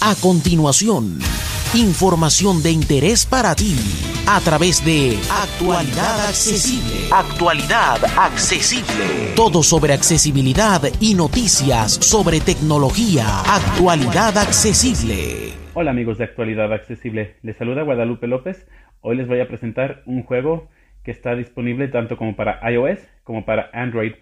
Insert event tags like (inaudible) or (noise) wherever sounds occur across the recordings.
A continuación, información de interés para ti a través de Actualidad Accesible. Actualidad Accesible. Todo sobre accesibilidad y noticias sobre tecnología. Actualidad Accesible. Hola amigos de Actualidad Accesible, les saluda Guadalupe López. Hoy les voy a presentar un juego que está disponible tanto como para iOS como para Android.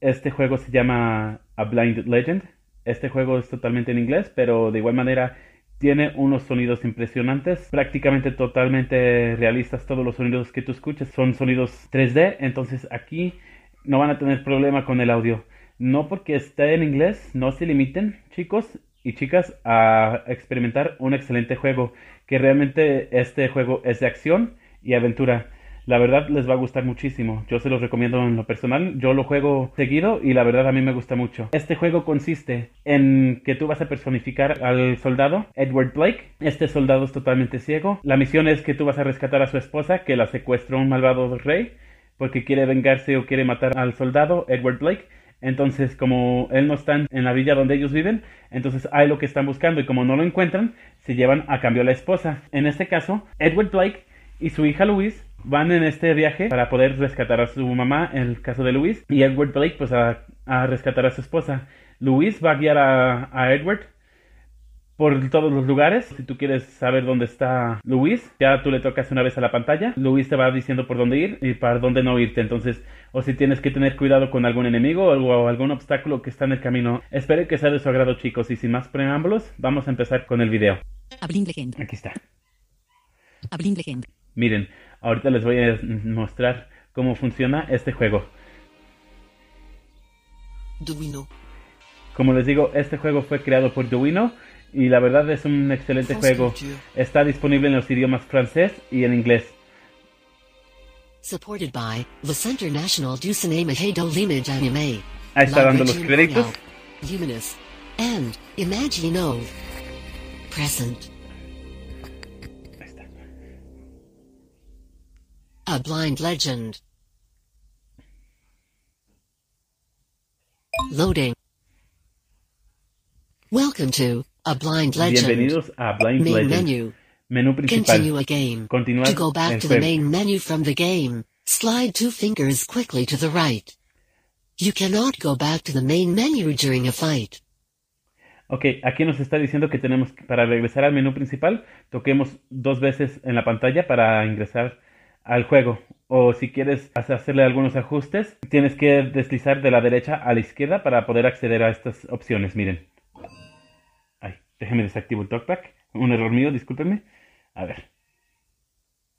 Este juego se llama A Blind Legend. Este juego es totalmente en inglés, pero de igual manera tiene unos sonidos impresionantes, prácticamente totalmente realistas. Todos los sonidos que tú escuchas son sonidos 3D, entonces aquí no van a tener problema con el audio. No porque esté en inglés, no se limiten, chicos y chicas, a experimentar un excelente juego. Que realmente este juego es de acción y aventura. La verdad les va a gustar muchísimo. Yo se los recomiendo en lo personal. Yo lo juego seguido y la verdad a mí me gusta mucho. Este juego consiste en que tú vas a personificar al soldado Edward Blake. Este soldado es totalmente ciego. La misión es que tú vas a rescatar a su esposa que la secuestró un malvado rey porque quiere vengarse o quiere matar al soldado Edward Blake. Entonces, como él no está en la villa donde ellos viven, entonces hay lo que están buscando y como no lo encuentran, se llevan a cambio a la esposa. En este caso, Edward Blake y su hija Louise van en este viaje para poder rescatar a su mamá, en el caso de Louise, y Edward Blake pues a, rescatar a su esposa. Louise va a guiar a, Edward por todos los lugares. Si tú quieres saber dónde está Louise, ya tú le tocas una vez a la pantalla. Louise te va diciendo por dónde ir y para dónde no irte. Entonces, o si tienes que tener cuidado con algún enemigo o algún obstáculo que está en el camino. Espero que sea de su agrado, chicos. Y sin más preámbulos, vamos a empezar con el video. Aquí está. Miren, ahorita les voy a mostrar cómo funciona este juego. Como les digo, este juego fue creado por Duino y la verdad es un excelente juego. Está disponible en los idiomas francés y en inglés. Ahí está dando los créditos. A blind legend. Loading. Welcome to A Blind Legend. Bienvenidos a Blind main Legend. Menu. Menú principal. Continue a game. To go back to the main menu from the game, slide two fingers quickly to the right. You cannot go back to the main menu during a fight. Ok, aquí nos está diciendo que tenemos, para regresar al menú principal, toquemos dos veces en la pantalla para ingresar al juego. O si quieres hacerle algunos ajustes, tienes que deslizar de la derecha a la izquierda para poder acceder a estas opciones. Miren. Ay, déjeme desactivo el talkback. Un error mío, discúlpenme. A ver.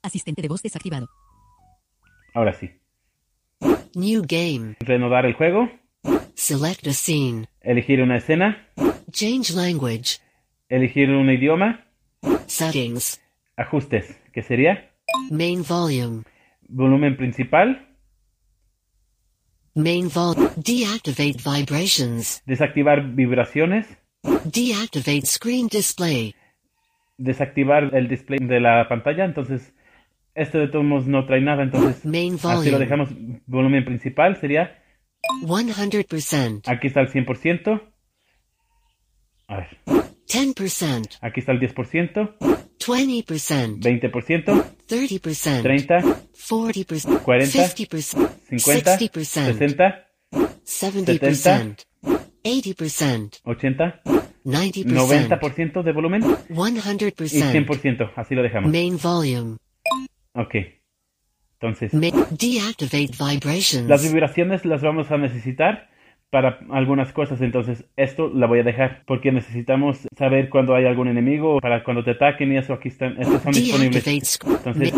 Asistente de voz desactivado. Ahora sí. New game. Renovar el juego. Select a scene. Elegir una escena. Change language. Elegir un idioma. Settings. Ajustes. ¿Qué sería? Main volume. Volumen principal. Main volume. Deactivate vibrations. Desactivar vibraciones. Deactivate screen display. Desactivar el display de la pantalla. Entonces, este de todos modos no trae nada. Entonces, Main así lo dejamos. Volumen principal sería 100%. Aquí está el 100%. A ver. 10%. Aquí está el 10%. 20%. 20%. 30%. 30. 40%. 40. 50%. 50. 60%. 60. 70%. 80%. 80. 90%. 90% de volumen. Y 100%. 100%. Así lo dejamos. Main volume. Ok. Entonces, deactivate vibrations. las vibraciones las vamos a necesitar para algunas cosas, entonces esto la voy a dejar porque necesitamos saber cuando hay algún enemigo para cuando te ataquen y eso aquí están, estos son disponibles. Entonces,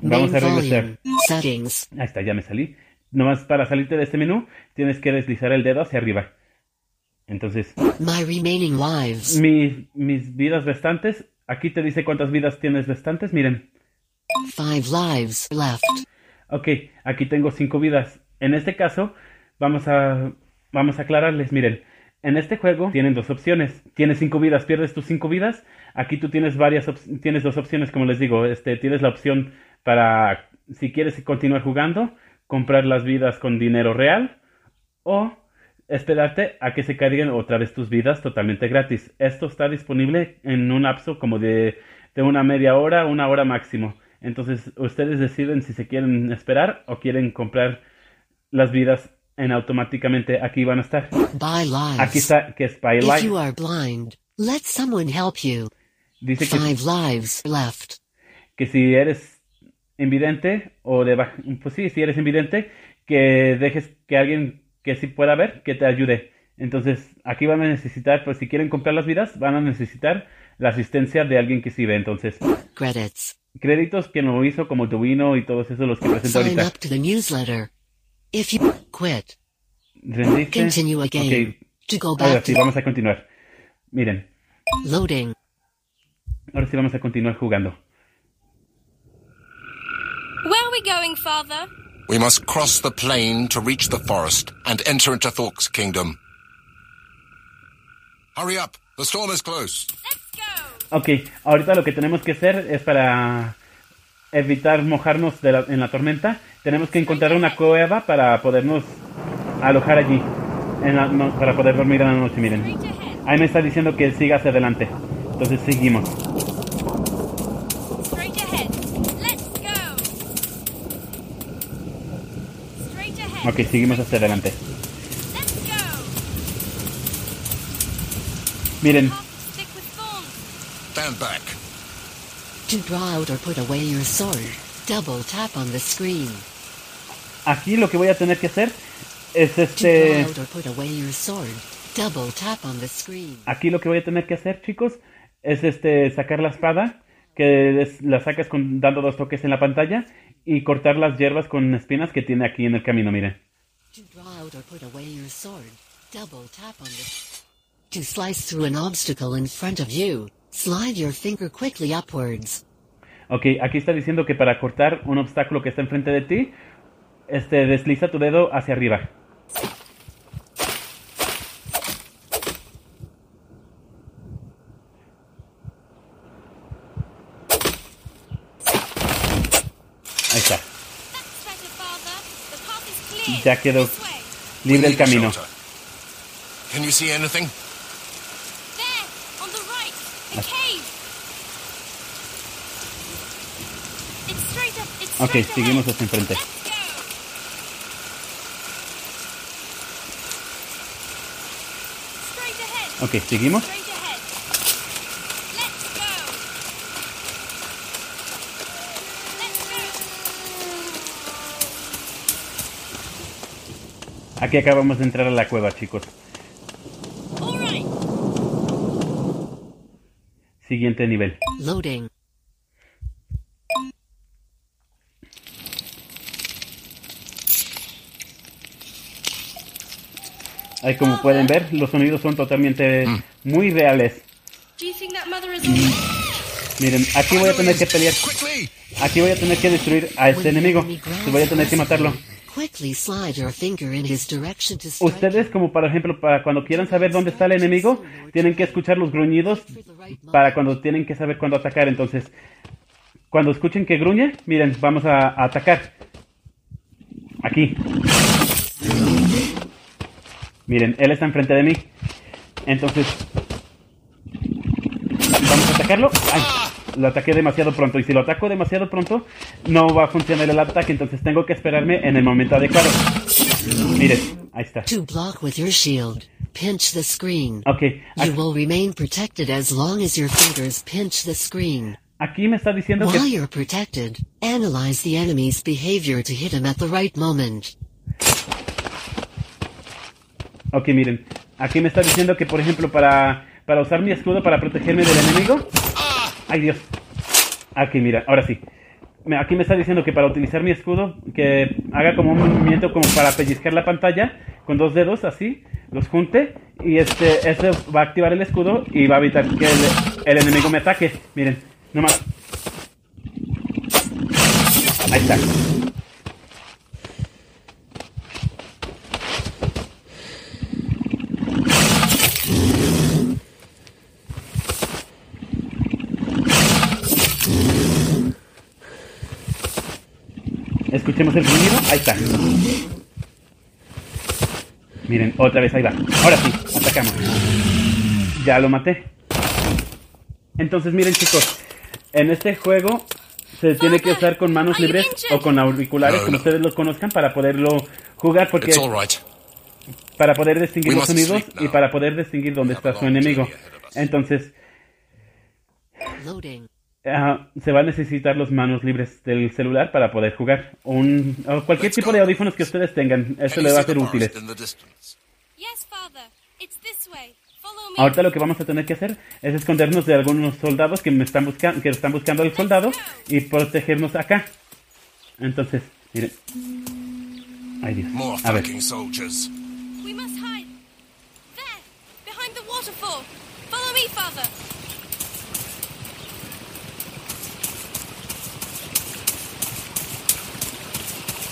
vamos a regresar. Ahí está, ya me salí. Nomás para salirte de este menú tienes que deslizar el dedo hacia arriba. Entonces, My remaining lives. mis, mis vidas restantes, aquí te dice cuántas vidas tienes restantes, miren. Five lives left. Ok, aquí tengo cinco vidas. En este caso, vamos a, vamos a aclararles, miren, en este juego tienen dos opciones. Tienes cinco vidas, pierdes tus cinco vidas. Aquí tú tienes varias, tienes dos opciones, como les digo. Este, tienes la opción para, si quieres continuar jugando, comprar las vidas con dinero real o esperarte a que se carguen otra vez tus vidas totalmente gratis. Esto está disponible en un lapso como de, de una media hora, una hora máximo. Entonces ustedes deciden si se quieren esperar o quieren comprar las vidas en automáticamente aquí van a estar. Buy lives. Aquí está que es Buy If Life. you are blind, let someone help you. Dice que, Five lives left. que si eres invidente o de pues sí, si eres invidente, que dejes que alguien que sí pueda ver, que te ayude. Entonces, aquí van a necesitar, pues si quieren comprar las vidas, van a necesitar la asistencia de alguien que sí ve. Entonces, Credits. créditos que lo hizo como Duino y todos esos los que presento ahorita. up to the newsletter. If you quit, Rendirse. continue again. Ok, To go ahora back sí, to vamos a continuar. Miren, loading. ahora sí vamos a continuar jugando. Where are we going, Father? We must cross the plain to reach the forest and enter into Thork's kingdom. Hurry up! The storm is close. Let's go! Ok, ahorita lo que tenemos que hacer es para evitar mojarnos de la- en la tormenta, tenemos que encontrar una cueva para podernos alojar allí, en la- no, para poder dormir en la noche, miren. Ahí me está diciendo que siga hacia adelante, entonces seguimos. Ok, seguimos hacia adelante. Miren. Stand back. Aquí lo que voy a tener que hacer es To este... draw out or put away your sword, double tap on the screen. Aquí lo que voy a tener que hacer, chicos, es este sacar la espada, que es- la sacas con, dando dos toques en la pantalla, y cortar las hierbas con espinas que tiene aquí en el camino, miren. To slice through an obstacle in front of you, slide your finger quickly upwards. Ok, aquí está diciendo que para cortar un obstáculo que está enfrente de ti, este, desliza tu dedo hacia arriba. Ahí está. Ya quedó libre el camino. Can you see anything? There, on the right. The cave. It's straight up. It's Ok, seguimos hacia enfrente. Ok, seguimos. Aquí acabamos de entrar a la cueva, chicos. All right. Siguiente nivel. Loading. Ahí como pueden ver, los sonidos son totalmente muy reales. On? Miren, aquí voy a tener que pelear. Aquí voy a tener que destruir a este enemigo. voy a tener que matarlo. Quickly slide your finger in his direction to strike Ustedes, como por ejemplo, para cuando quieran saber dónde está el enemigo, tienen que escuchar los gruñidos para cuando tienen que saber cuándo atacar. Entonces, cuando escuchen que gruñe, miren, vamos a, a atacar. Aquí. Miren, él está enfrente de mí. Entonces, vamos a atacarlo. Ay, lo ataqué demasiado pronto. Y si lo ataco demasiado pronto, no va a funcionar el ataque. Entonces tengo que esperarme en el momento adecuado. Miren, ahí está. To block with your shield, pinch the screen. Ok, You aquí, will remain protected as long as your fingers pinch the screen. aquí me está diciendo While que... you're protected, analyze the enemy's behavior to hit him at the right moment. Ok, miren. Aquí me está diciendo que, por ejemplo, para, para usar mi escudo para protegerme del enemigo... ¡Ay, Dios! Aquí, mira, ahora sí. Aquí me está diciendo que para utilizar mi escudo, que haga como un movimiento como para pellizcar la pantalla con dos dedos, así, los junte, y este, este va a activar el escudo y va a evitar que el, el enemigo me ataque. Miren, nomás. Ahí está. Escuchemos el sonido. Ahí está. Miren, otra vez, ahí va. Ahora sí, atacamos. Ya lo maté. Entonces, miren chicos, en este juego se tiene que usar con manos libres o con auriculares, como ustedes los conozcan, para poderlo jugar, porque para poder distinguir We los sonidos y para poder distinguir dónde está su enemigo. Entonces, Ah, se va a necesitar las manos libres del celular para poder jugar. O, un, o cualquier Let's tipo go. de audífonos que ustedes tengan. Eso le va a ser me. Ahorita lo que vamos a tener que hacer es escondernos de algunos soldados que me están buscando, que están buscando al soldado y protegernos acá. Entonces, miren. Ay Dios. More A ver. flanking soldiers. We must hide. There, behind the waterfall. Follow me, father.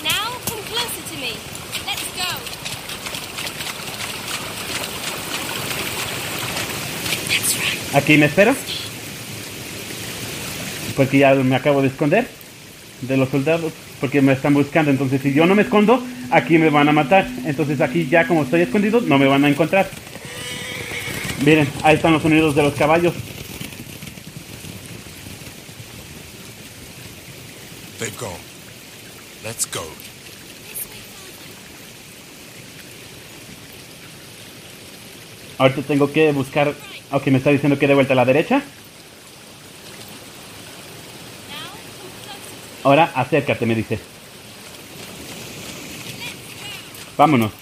Now come closer to me. Let's go. That's right. Aquí me espero. Porque ya me acabo de esconder de los soldados. Porque me están buscando. Entonces, si yo no me escondo, aquí me van a matar. Entonces, aquí ya como estoy escondido, no me van a encontrar. Miren, ahí están los sonidos de los caballos. They've gone. Let's go. Ahorita tengo que buscar. Ok, me está diciendo que de vuelta a la derecha. Ahora acércate, me dice. Vámonos.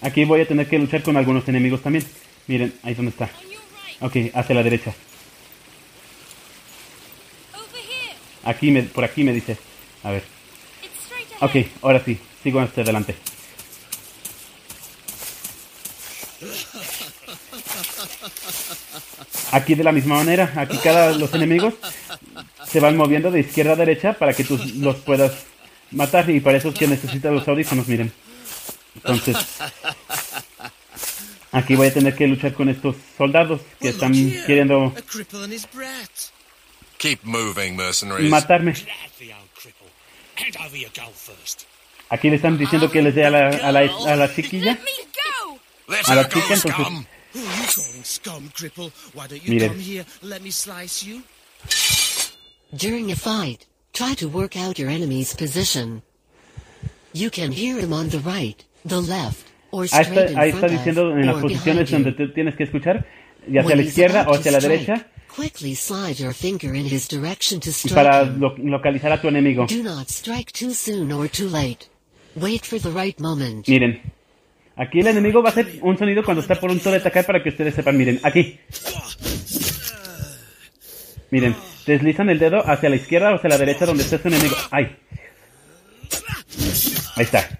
Aquí voy a tener que luchar con algunos enemigos también. Miren, ahí donde está. Ok, hacia la derecha. Aquí me, por aquí me dice. A ver. Ok, ahora sí. Sigo hacia adelante. Aquí de la misma manera, aquí cada los enemigos se van moviendo de izquierda a derecha para que tú los puedas matar y para eso es que necesitas los audífonos, miren. Entonces, aquí voy a tener que luchar con estos soldados que están queriendo matarme. Aquí le están diciendo que les dé a la, a la, a la chiquilla. A la chica, entonces- scum. Who are you calling scum, cripple? Why don't you Mire. come here and let me slice you? During a fight, try to work out your enemy's position. You can hear him on the right, the left, or Ahí straight está, in ahí está front diciendo of, en las posiciones donde tienes que escuchar, y hacia la izquierda o hacia la derecha, quickly slide your finger in his direction to strike para lo- localizar a tu enemigo. Do not strike too soon or too late. Wait for the right moment. Miren, aquí el enemigo va a hacer un sonido cuando está por un de atacar para que ustedes sepan. Miren, aquí. Miren, deslizan el dedo hacia la izquierda o hacia la derecha donde está su enemigo. ¡Ay! Ahí está.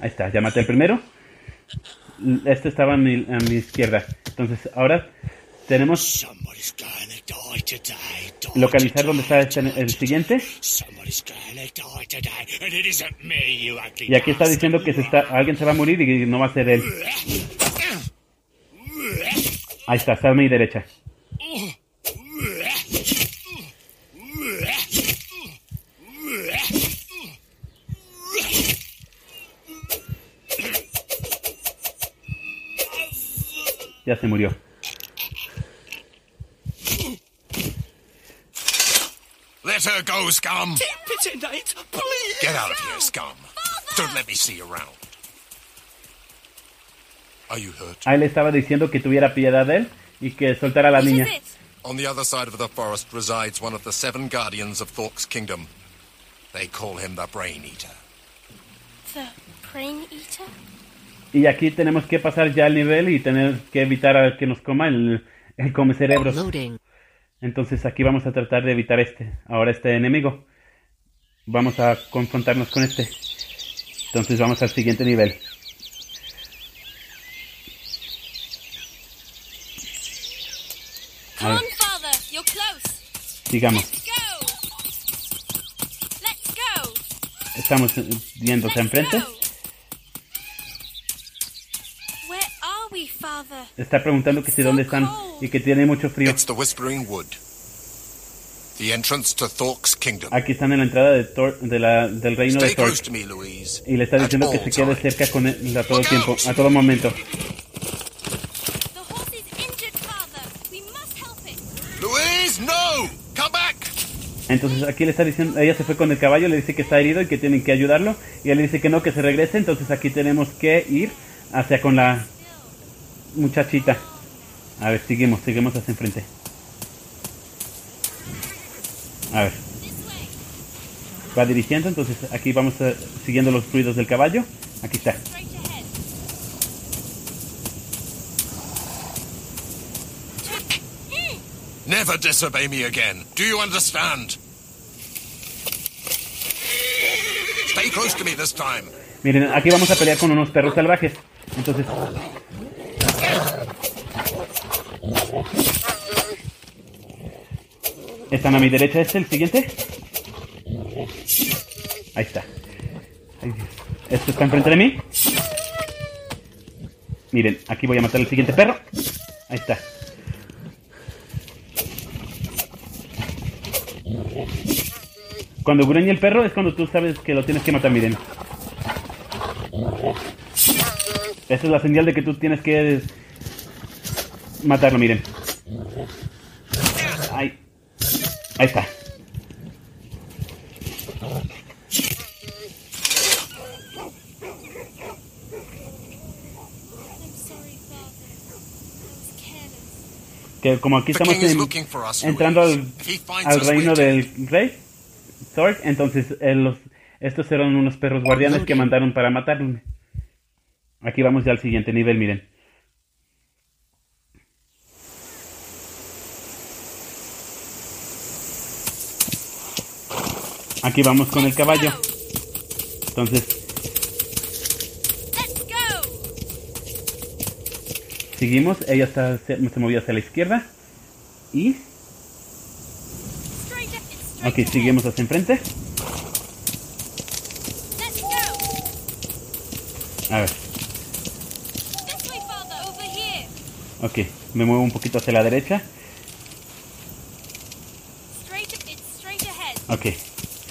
Ahí está, ya maté el primero. Este estaba a mi, a mi izquierda. Entonces, ahora tenemos localizar dónde está este- el siguiente. Y aquí está diciendo que se está, alguien se va a morir y no va a ser él. Ahí está, está a mi derecha. Ya se murió. Let her go, scum. Pity, Nate, please! Get out of here, scum. Don't let me see you around. Are you hurt? Ahí le estaba diciendo que tuviera piedad de él y que soltara a la niña. On the other side of the forest resides one of the seven guardians of Thork's kingdom. They call him the Brain Eater. The brain eater? Y aquí tenemos que pasar ya el nivel y tener que evitar a que nos coma el, el come cerebros. Loading. Entonces aquí vamos a tratar de evitar este, ahora este enemigo. Vamos a confrontarnos con este. Entonces vamos al siguiente nivel. A Come ver, on, father. You're close. sigamos. Estamos yendo hacia Let's enfrente. go. we, Father? Está preguntando que si dónde están y que tiene mucho frío. It's the Whispering Wood. The entrance to Thork's kingdom. Aquí están en la entrada de Thor- de la- del reino de Thor. Y le está diciendo que se quede cerca con él a todo tiempo, a todo momento. Entonces aquí le está diciendo, ella se fue con el caballo, le dice que está herido y que tienen que ayudarlo. Y él le dice que no, que se regrese. Entonces aquí tenemos que ir hacia con la muchachita. A ver, seguimos, seguimos hacia enfrente. A ver, va dirigiendo, entonces aquí vamos eh, siguiendo los ruidos del caballo. Aquí está. Never disobey me again. Do you understand? Stay close to me this time. Miren, aquí vamos a pelear con unos perros salvajes. Entonces. Están a mi derecha, este, el siguiente. Ahí está. Ay. Este está enfrente de mí. Miren, aquí voy a matar al siguiente perro. Ahí está. Cuando gruñe el perro es cuando tú sabes que lo tienes que matar, miren. Esa es la señal de que tú tienes que matarlo, miren. Ahí. Ahí está. Que como aquí estamos en- entrando al, reino del rey, Thor, entonces eh, los, estos eran unos perros guardianes que mandaron para matarme. Aquí vamos ya al siguiente nivel, miren. Aquí vamos con el caballo. Entonces, seguimos. Ella está, se, se movió hacia la izquierda. Y, ok, seguimos hacia enfrente. A ver, ok, me muevo un poquito hacia la derecha. Ok,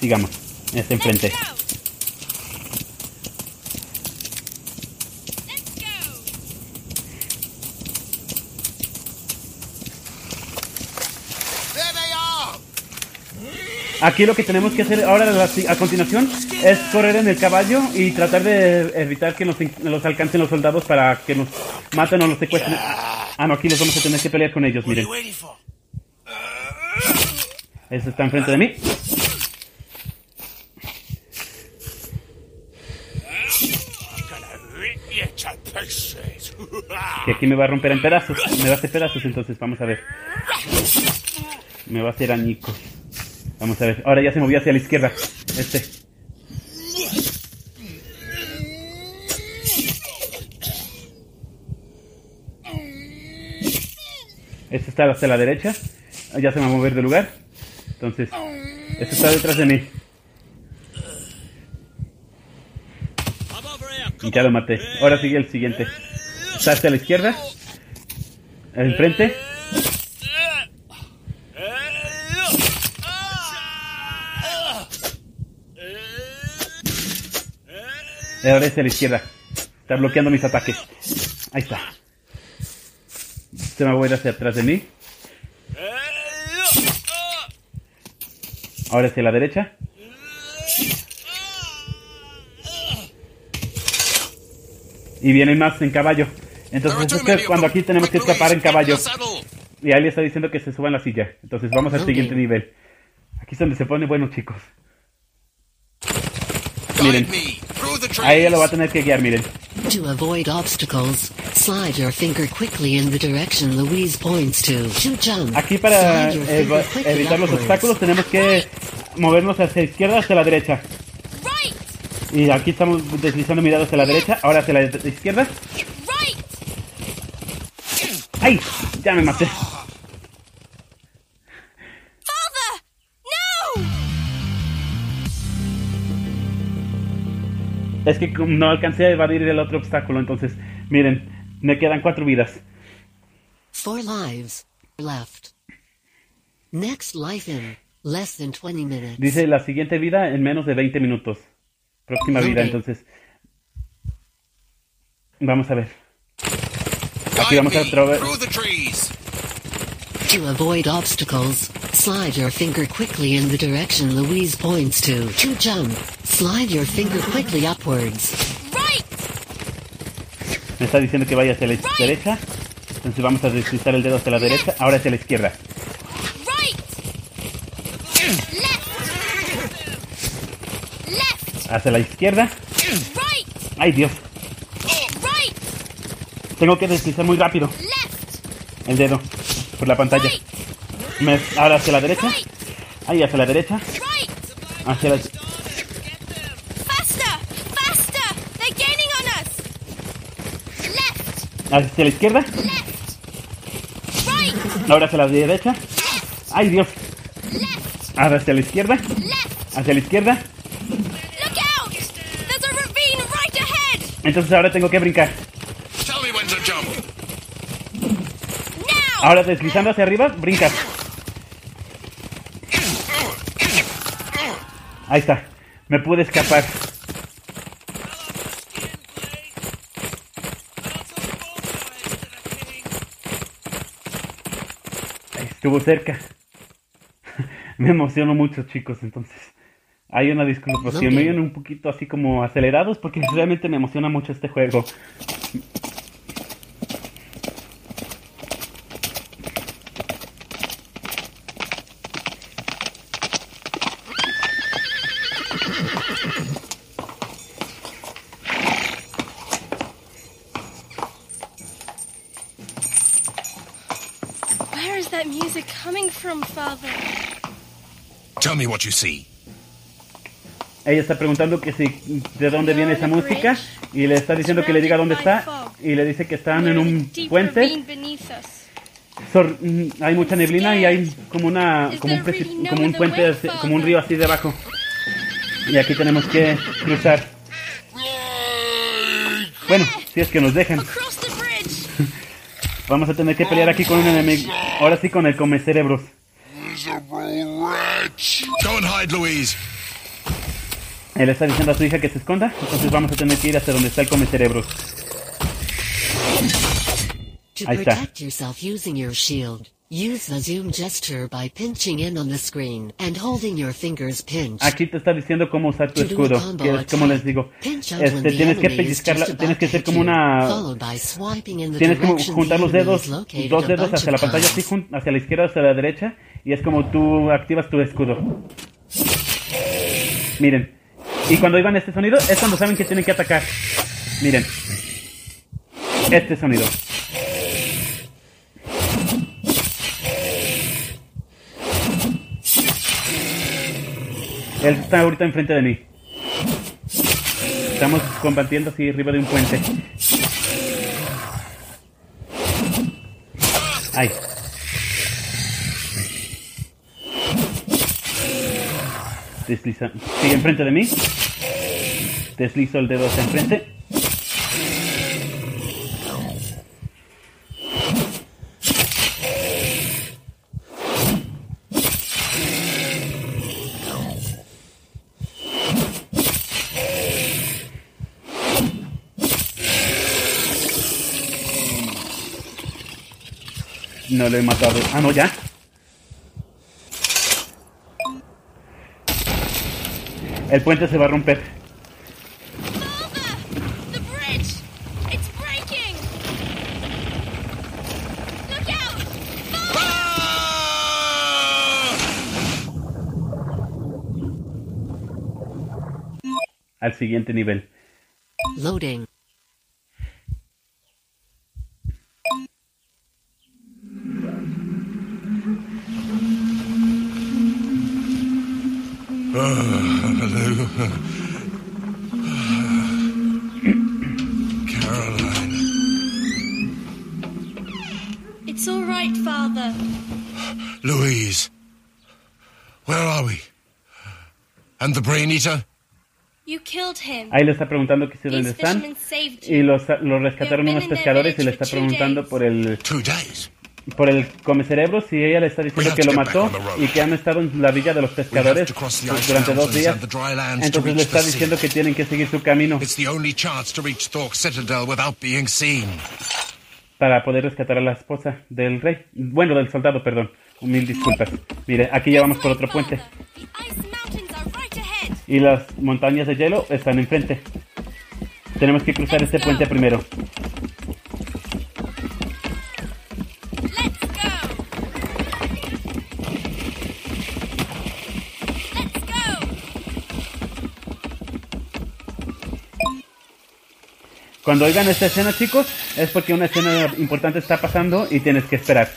sigamos. Hacia enfrente. Aquí lo que tenemos que hacer ahora a continuación es correr en el caballo y tratar de evitar que nos, los alcancen los soldados para que nos maten o los secuestren. Ah, no, aquí los vamos a tener que pelear con ellos, miren. Ese está enfrente de mí. Que aquí me va a romper en pedazos. Me va a hacer pedazos, entonces vamos a ver. Me va a hacer añicos. Vamos a ver. Ahora ya se movió hacia la izquierda. Este. Este está hacia la derecha. Ya se va a mover de lugar. Entonces, este está detrás de mí. Y ya lo maté. Ahora sigue el siguiente. Está hacia la izquierda. Enfrente. Ahora es a la izquierda. Está bloqueando mis ataques. Ahí está. Se me va a ir hacia atrás de mí. Ahora hacia la derecha. Y vienen más en caballo. Entonces es cuando aquí tenemos que escapar en caballo. Y ahí le está diciendo que se suba en la silla. Entonces vamos al siguiente nivel. Aquí es donde se pone bueno, chicos. Miren. me through the trees. A ella lo va a tener que guiar, miren. To avoid obstacles, slide your finger quickly in the direction Louise points to. To jump, Aquí para quickly evitar los obstáculos tenemos que movernos hacia la izquierda, hacia la derecha. Right. Y aquí estamos deslizando miradas hacia la derecha, ahora hacia la izquierda. ¡Ay! Ya me maté. Father. No. Es que como no alcancé a evadir el otro obstáculo, entonces, miren, Me quedan cuatro vidas. Four lives left. Next life in less than 20 minutes. Dice la siguiente vida en menos de 20 minutos. Próxima vida, entonces. Vamos a ver. Aquí vamos a trees. To avoid obstacles, slide your finger quickly in the direction Louise points to. To jump, slide your finger quickly upwards. Right! Me está diciendo que vaya hacia la derecha. Entonces vamos a deslizar el dedo hacia la derecha. Ahora hacia la izquierda. Right! Left! Left! Hacia la izquierda. Right! ¡Ay, Dios! Tengo que deslizar muy rápido Left! el dedo por la pantalla. Me- ahora hacia la derecha. Ahí, hacia la derecha. Hacia la... Hacia la izquierda. Ahora hacia la derecha. ¡Ay, Dios! Ahora hacia la izquierda. Hacia la izquierda. Entonces ahora tengo que brincar. Tell me when to jump. Now! Ahora deslizando hacia arriba, brincas. Ahí está. Me pude escapar. Estuvo cerca. (laughs) Me emociono mucho, chicos, entonces. Hay una disculpa si me vienen un poquito así como acelerados porque realmente me emociona mucho este juego. Where is that music coming from, Father? Tell me what you see. Ella está preguntando que si de dónde viene esa música y le está diciendo que le diga dónde está y le dice que están en un puente. Sor- mm, hay mucha neblina y hay como una como un, como un puente como un río así debajo. Y aquí tenemos que cruzar. Bueno, si es que nos dejan. Vamos a tener que pelear aquí con un enemigo. Ahora sí con el come cerebros. Go and hide, Louise. Él está diciendo a su hija que se esconda, entonces vamos a tener que ir hasta donde está el come cerebros. To Ahí está. protect yourself using your shield, use the zoom gesture by pinching in on the screen and holding your fingers pinched. Aquí te está diciendo cómo usar tu escudo, que es como les digo. Este, tienes que pellizcarla, tienes que como una Tienes direction juntar los dedos, dos a dedos hacia la pantalla así, hacia la izquierda, hacia la derecha, y es como tú activas tu escudo. Miren, y cuando oigan este sonido es cuando saben que tienen que atacar. Miren, este sonido. Él está ahorita enfrente de mí. Estamos combatiendo así arriba de un puente. Ay. Desliza. Sigue enfrente de mí. Deslizo el dedo hacia enfrente. No lo he matado. Ah, no, ya. El puente se va a romper. Al siguiente nivel. Loading. (laughs) Caroline. It's all right, Father. Louise. Where are we? And the Brain Eater? You killed him. Ahí le está preguntando que si These dónde están. fishermen saved Y you. los, los rescataron unos been in their pescadores y le está two preguntando days. por el Two days. Por el come cerebros y ella le está diciendo que lo mató y que han estado en la villa de los pescadores durante dos días. Entonces le está diciendo que tienen que seguir su camino para poder rescatar a la esposa del rey. Bueno, del soldado, perdón. Mil disculpas. Mire, aquí ya vamos por otro puente. Y las montañas de hielo están enfrente. Tenemos que cruzar este puente primero. Let's go. Let's go. Cuando oigan esta escena, chicos, es porque una escena importante está pasando y tienes que esperar.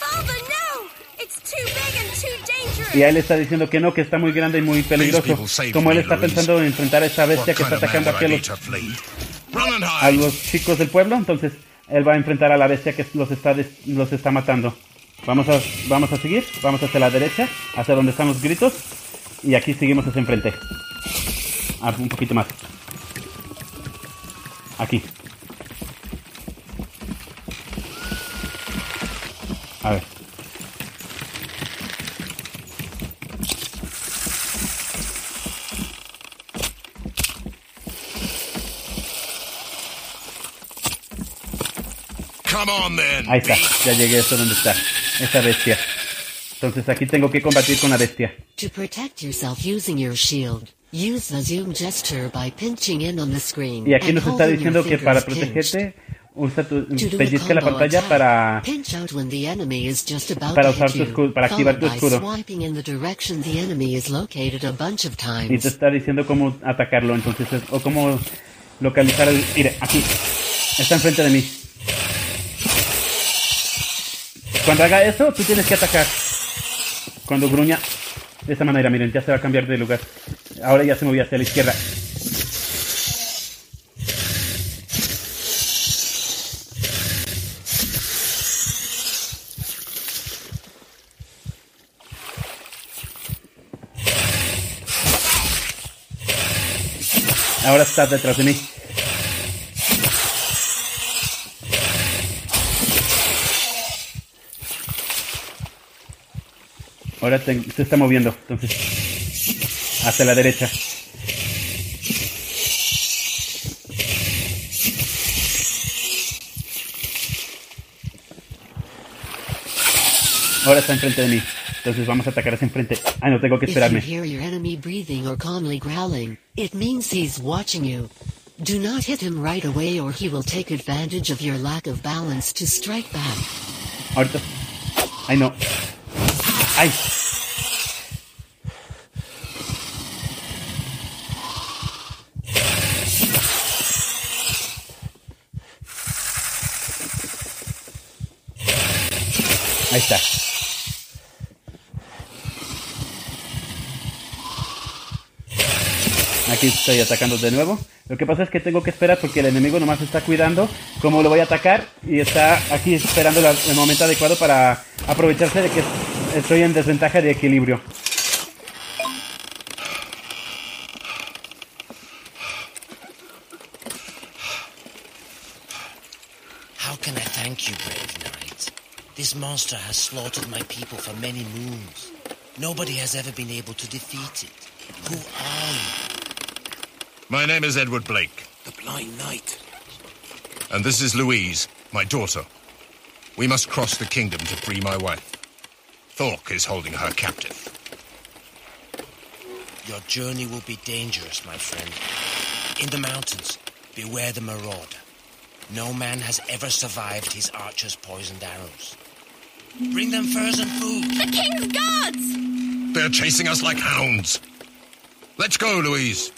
Father, no! It's too big and too dangerous. Y a él está diciendo que no, que está muy grande y muy peligroso. Como él está pensando en enfrentar a esta bestia que está atacando aquí a los, a los chicos del pueblo. Entonces él va a enfrentar a la bestia que los está, los está matando. Vamos a, vamos a seguir, vamos hacia la derecha, hacia donde están los gritos. Y aquí seguimos hacia enfrente. Ah, un poquito más. Aquí. A ver. Come on then! Ahí está, ya llegué hasta donde está esa bestia. Entonces aquí tengo que combatir con la bestia. To protect yourself using your shield, use the zoom gesture by pinching in on the screen. Y aquí nos está diciendo que para protegerte usa tu, pellizca la pantalla para para usar tu escudo- para activar tu escudo. y te está diciendo cómo atacarlo, entonces es- o cómo localizar el mire, aquí. Está enfrente de mí. Cuando haga eso, tú tienes que atacar. Cuando gruña de esta manera, miren, ya se va a cambiar de lugar. Ahora ya se movió hacia la izquierda. Ahora estás detrás de mí. Ahora te- se está moviendo, entonces hacia la derecha. Ahora está enfrente de mí, entonces vamos a atacar hacia enfrente. Ah, no tengo que If you esperarme. hear your enemy breathing or calmly growling, it means he's watching you. Do not hit him right away or he will take advantage of your lack of balance to strike back. Ahorita. Ay, no. Ay. Ahí está. Aquí estoy atacando de nuevo. Lo que pasa es que tengo que esperar porque el enemigo nomás está cuidando cómo lo voy a atacar y está aquí esperando el momento adecuado para aprovecharse de que estoy en desventaja de equilibrio. How can I thank you, brave knight? This monster has slaughtered my people for many moons. Nobody has ever been able to defeat it. Who are you? My name is Edward Blake, The Blind Knight. and this is Louise, my daughter. We must cross the kingdom to free my wife. Thork is holding her captive. Your journey will be dangerous, my friend. In the mountains, beware the marauder. No man has ever survived his archer's poisoned arrows. Bring them furs and food. The king's guards! They're chasing us like hounds. Let's go, Louise.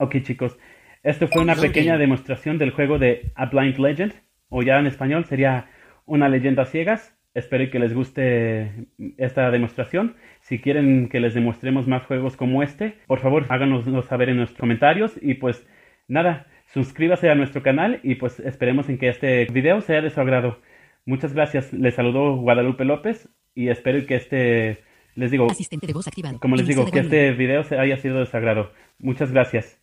Ok chicos, esto fue una pequeña demostración del juego de A Blind Legend, o ya en español sería una leyenda a ciegas. Espero que les guste esta demostración. Si quieren que les demostremos más juegos como este, por favor háganoslo saber en nuestros comentarios y pues nada, suscríbase a nuestro canal y pues esperemos en que este video sea de su agrado. Muchas gracias, les saludó Guadalupe López y espero que este Les digo, Asistente de voz activado. como les digo, que este video se haya sido de sagrado. Muchas gracias.